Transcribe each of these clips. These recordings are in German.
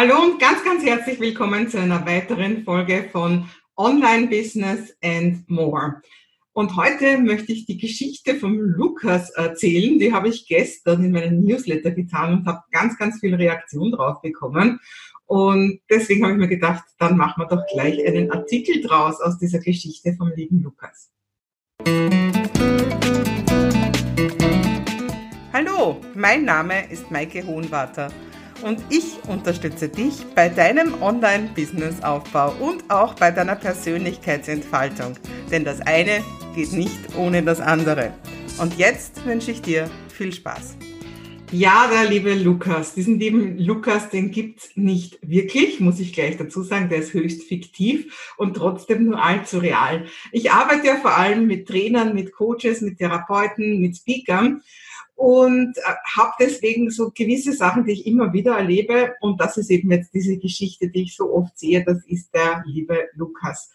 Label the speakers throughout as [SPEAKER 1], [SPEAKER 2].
[SPEAKER 1] Hallo und ganz, ganz herzlich willkommen zu einer weiteren Folge von Online Business and More. Und heute möchte ich die Geschichte vom Lukas erzählen. Die habe ich gestern in meinem Newsletter getan und habe ganz, ganz viel Reaktion drauf bekommen. Und deswegen habe ich mir gedacht, dann machen wir doch gleich einen Artikel draus aus dieser Geschichte vom lieben Lukas. Hallo, mein Name ist Maike Hohenwarter und ich unterstütze dich bei deinem Online-Business-Aufbau und auch bei deiner Persönlichkeitsentfaltung. Denn das eine geht nicht ohne das andere. Und jetzt wünsche ich dir viel Spaß. Ja, der liebe Lukas. Diesen lieben Lukas, den gibt's nicht wirklich, muss ich gleich dazu sagen. Der ist höchst fiktiv und trotzdem nur allzu real. Ich arbeite ja vor allem mit Trainern, mit Coaches, mit Therapeuten, mit Speakern und äh, habe deswegen so gewisse Sachen, die ich immer wieder erlebe. Und das ist eben jetzt diese Geschichte, die ich so oft sehe. Das ist der liebe Lukas.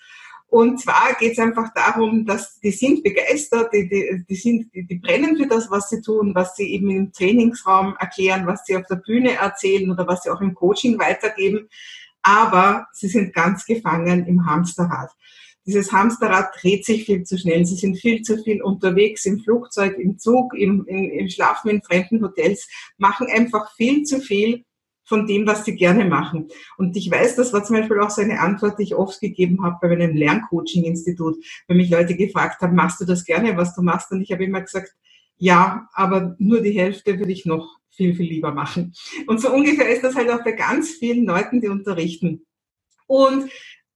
[SPEAKER 1] Und zwar geht es einfach darum, dass die sind begeistert, die, die, die, sind, die, die brennen für das, was sie tun, was sie eben im Trainingsraum erklären, was sie auf der Bühne erzählen oder was sie auch im Coaching weitergeben. Aber sie sind ganz gefangen im Hamsterrad. Dieses Hamsterrad dreht sich viel zu schnell. Sie sind viel zu viel unterwegs im Flugzeug, im Zug, im, im, im Schlafen in fremden Hotels, machen einfach viel zu viel von dem, was sie gerne machen. Und ich weiß, das war zum Beispiel auch so eine Antwort, die ich oft gegeben habe bei meinem Lerncoaching-Institut, wenn mich Leute gefragt haben, machst du das gerne, was du machst? Und ich habe immer gesagt, ja, aber nur die Hälfte würde ich noch viel, viel lieber machen. Und so ungefähr ist das halt auch bei ganz vielen Leuten, die unterrichten. Und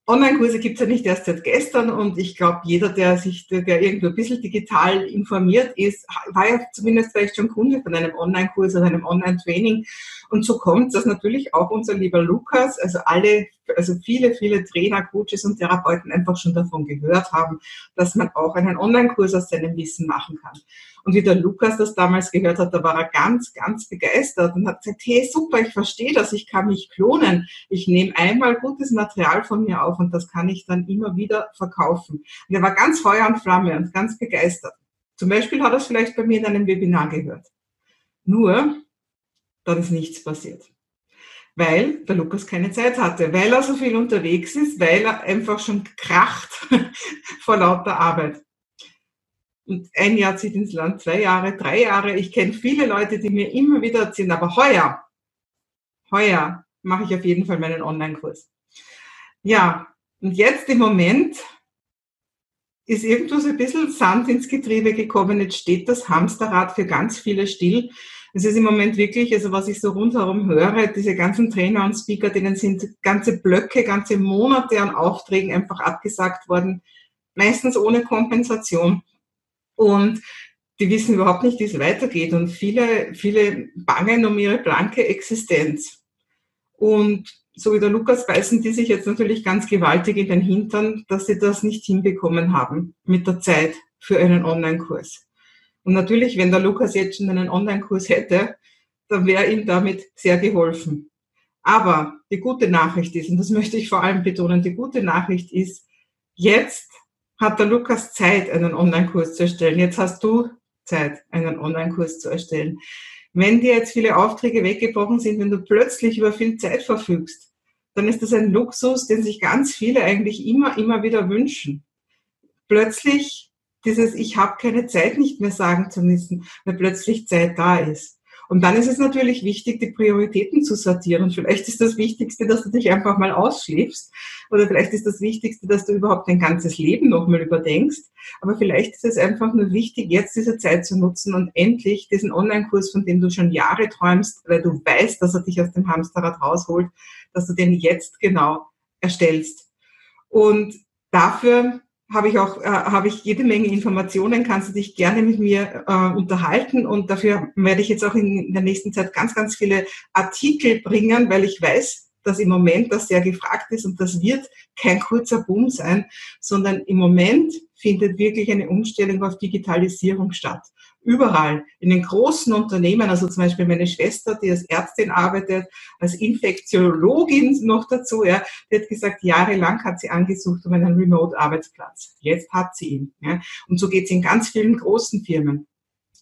[SPEAKER 1] Online-Kurse gibt es ja nicht erst seit gestern und ich glaube, jeder, der sich, der irgendwo ein bisschen digital informiert ist, war ja zumindest vielleicht schon Kunde von einem Online-Kurs oder einem Online-Training. Und so kommt dass natürlich auch unser lieber Lukas, also alle, also viele, viele Trainer, Coaches und Therapeuten einfach schon davon gehört haben, dass man auch einen Online-Kurs aus seinem Wissen machen kann. Und wie der Lukas das damals gehört hat, da war er ganz, ganz begeistert und hat gesagt, hey, super, ich verstehe das, ich kann mich klonen. Ich nehme einmal gutes Material von mir auf und das kann ich dann immer wieder verkaufen. Und er war ganz Feuer und Flamme und ganz begeistert. Zum Beispiel hat er es vielleicht bei mir in einem Webinar gehört. Nur, dann ist nichts passiert. Weil der Lukas keine Zeit hatte, weil er so viel unterwegs ist, weil er einfach schon kracht vor lauter Arbeit. Und ein Jahr zieht ins Land, zwei Jahre, drei Jahre. Ich kenne viele Leute, die mir immer wieder erzählen, aber heuer, heuer mache ich auf jeden Fall meinen Online-Kurs. Ja, und jetzt im Moment ist irgendwo so ein bisschen Sand ins Getriebe gekommen. Jetzt steht das Hamsterrad für ganz viele still. Es ist im Moment wirklich, also was ich so rundherum höre, diese ganzen Trainer und Speaker, denen sind ganze Blöcke, ganze Monate an Aufträgen einfach abgesagt worden, meistens ohne Kompensation. Und die wissen überhaupt nicht, wie es weitergeht. Und viele, viele bangen um ihre blanke Existenz. Und so wie der Lukas beißen die sich jetzt natürlich ganz gewaltig in den Hintern, dass sie das nicht hinbekommen haben mit der Zeit für einen Online-Kurs. Und natürlich, wenn der Lukas jetzt schon einen Online-Kurs hätte, dann wäre ihm damit sehr geholfen. Aber die gute Nachricht ist, und das möchte ich vor allem betonen, die gute Nachricht ist, jetzt hat der Lukas Zeit, einen Online-Kurs zu erstellen. Jetzt hast du Zeit, einen Online-Kurs zu erstellen. Wenn dir jetzt viele Aufträge weggebrochen sind, wenn du plötzlich über viel Zeit verfügst, dann ist das ein Luxus, den sich ganz viele eigentlich immer, immer wieder wünschen. Plötzlich dieses Ich habe keine Zeit nicht mehr sagen zu müssen, weil plötzlich Zeit da ist. Und dann ist es natürlich wichtig, die Prioritäten zu sortieren. Vielleicht ist das Wichtigste, dass du dich einfach mal ausschläfst. Oder vielleicht ist das Wichtigste, dass du überhaupt dein ganzes Leben nochmal überdenkst. Aber vielleicht ist es einfach nur wichtig, jetzt diese Zeit zu nutzen und endlich diesen Online-Kurs, von dem du schon Jahre träumst, weil du weißt, dass er dich aus dem Hamsterrad rausholt, dass du den jetzt genau erstellst. Und dafür habe ich auch äh, habe ich jede Menge Informationen, kannst du dich gerne mit mir äh, unterhalten und dafür werde ich jetzt auch in der nächsten Zeit ganz, ganz viele Artikel bringen, weil ich weiß, dass im Moment das sehr gefragt ist und das wird kein kurzer Boom sein, sondern im Moment findet wirklich eine Umstellung auf Digitalisierung statt überall, in den großen Unternehmen, also zum Beispiel meine Schwester, die als Ärztin arbeitet, als Infektiologin noch dazu, ja, die hat gesagt, jahrelang hat sie angesucht um einen Remote-Arbeitsplatz. Jetzt hat sie ihn. Ja. Und so geht es in ganz vielen großen Firmen.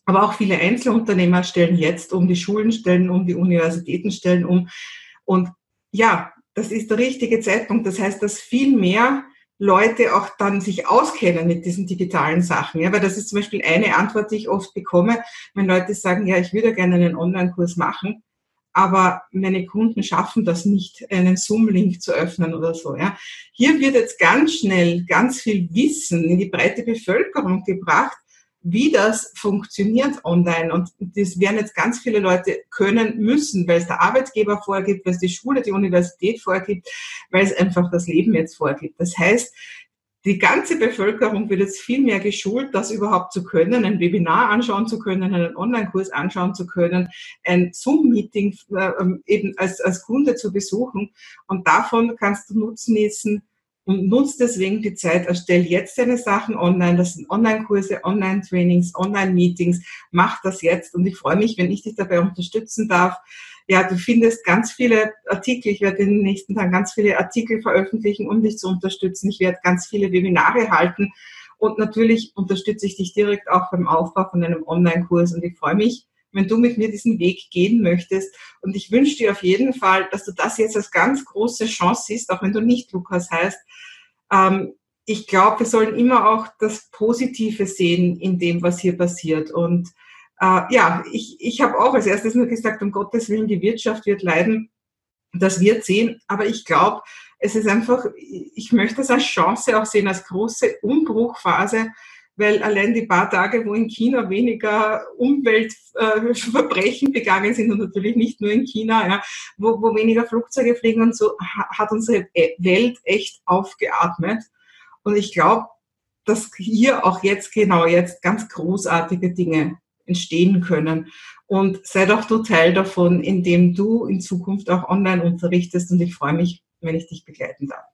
[SPEAKER 1] Aber auch viele Einzelunternehmer stellen jetzt um, die Schulen stellen um, die Universitäten stellen um. Und ja, das ist der richtige Zeitpunkt. Das heißt, dass viel mehr Leute auch dann sich auskennen mit diesen digitalen Sachen. Ja, weil das ist zum Beispiel eine Antwort, die ich oft bekomme, wenn Leute sagen, ja, ich würde gerne einen Online-Kurs machen, aber meine Kunden schaffen das nicht, einen Zoom-Link zu öffnen oder so. Ja. Hier wird jetzt ganz schnell ganz viel Wissen in die breite Bevölkerung gebracht, wie das funktioniert online. Und das werden jetzt ganz viele Leute können müssen, weil es der Arbeitgeber vorgibt, weil es die Schule, die Universität vorgibt, weil es einfach das Leben jetzt vorgibt. Das heißt, die ganze Bevölkerung wird jetzt viel mehr geschult, das überhaupt zu können, ein Webinar anschauen zu können, einen Online-Kurs anschauen zu können, ein Zoom-Meeting äh, eben als, als Kunde zu besuchen. Und davon kannst du Nutzen nutzen, und nutzt deswegen die Zeit, erstell jetzt deine Sachen online. Das sind Online-Kurse, Online-Trainings, Online-Meetings. Mach das jetzt und ich freue mich, wenn ich dich dabei unterstützen darf. Ja, du findest ganz viele Artikel. Ich werde in den nächsten Tagen ganz viele Artikel veröffentlichen, um dich zu unterstützen. Ich werde ganz viele Webinare halten und natürlich unterstütze ich dich direkt auch beim Aufbau von einem Online-Kurs und ich freue mich, wenn du mit mir diesen Weg gehen möchtest. Und ich wünsche dir auf jeden Fall, dass du das jetzt als ganz große Chance siehst, auch wenn du nicht Lukas heißt. Ähm, ich glaube, wir sollen immer auch das Positive sehen in dem, was hier passiert. Und äh, ja, ich, ich habe auch als erstes nur gesagt, um Gottes Willen, die Wirtschaft wird leiden. Das wird sehen. Aber ich glaube, es ist einfach, ich möchte es als Chance auch sehen, als große Umbruchphase, weil allein die paar Tage, wo in China weniger Umweltverbrechen äh, begangen sind und natürlich nicht nur in China, ja, wo, wo weniger Flugzeuge fliegen und so, hat unsere Welt echt aufgeatmet. Und ich glaube, dass hier auch jetzt, genau jetzt, ganz großartige Dinge entstehen können. Und sei doch du Teil davon, indem du in Zukunft auch online unterrichtest. Und ich freue mich, wenn ich dich begleiten darf.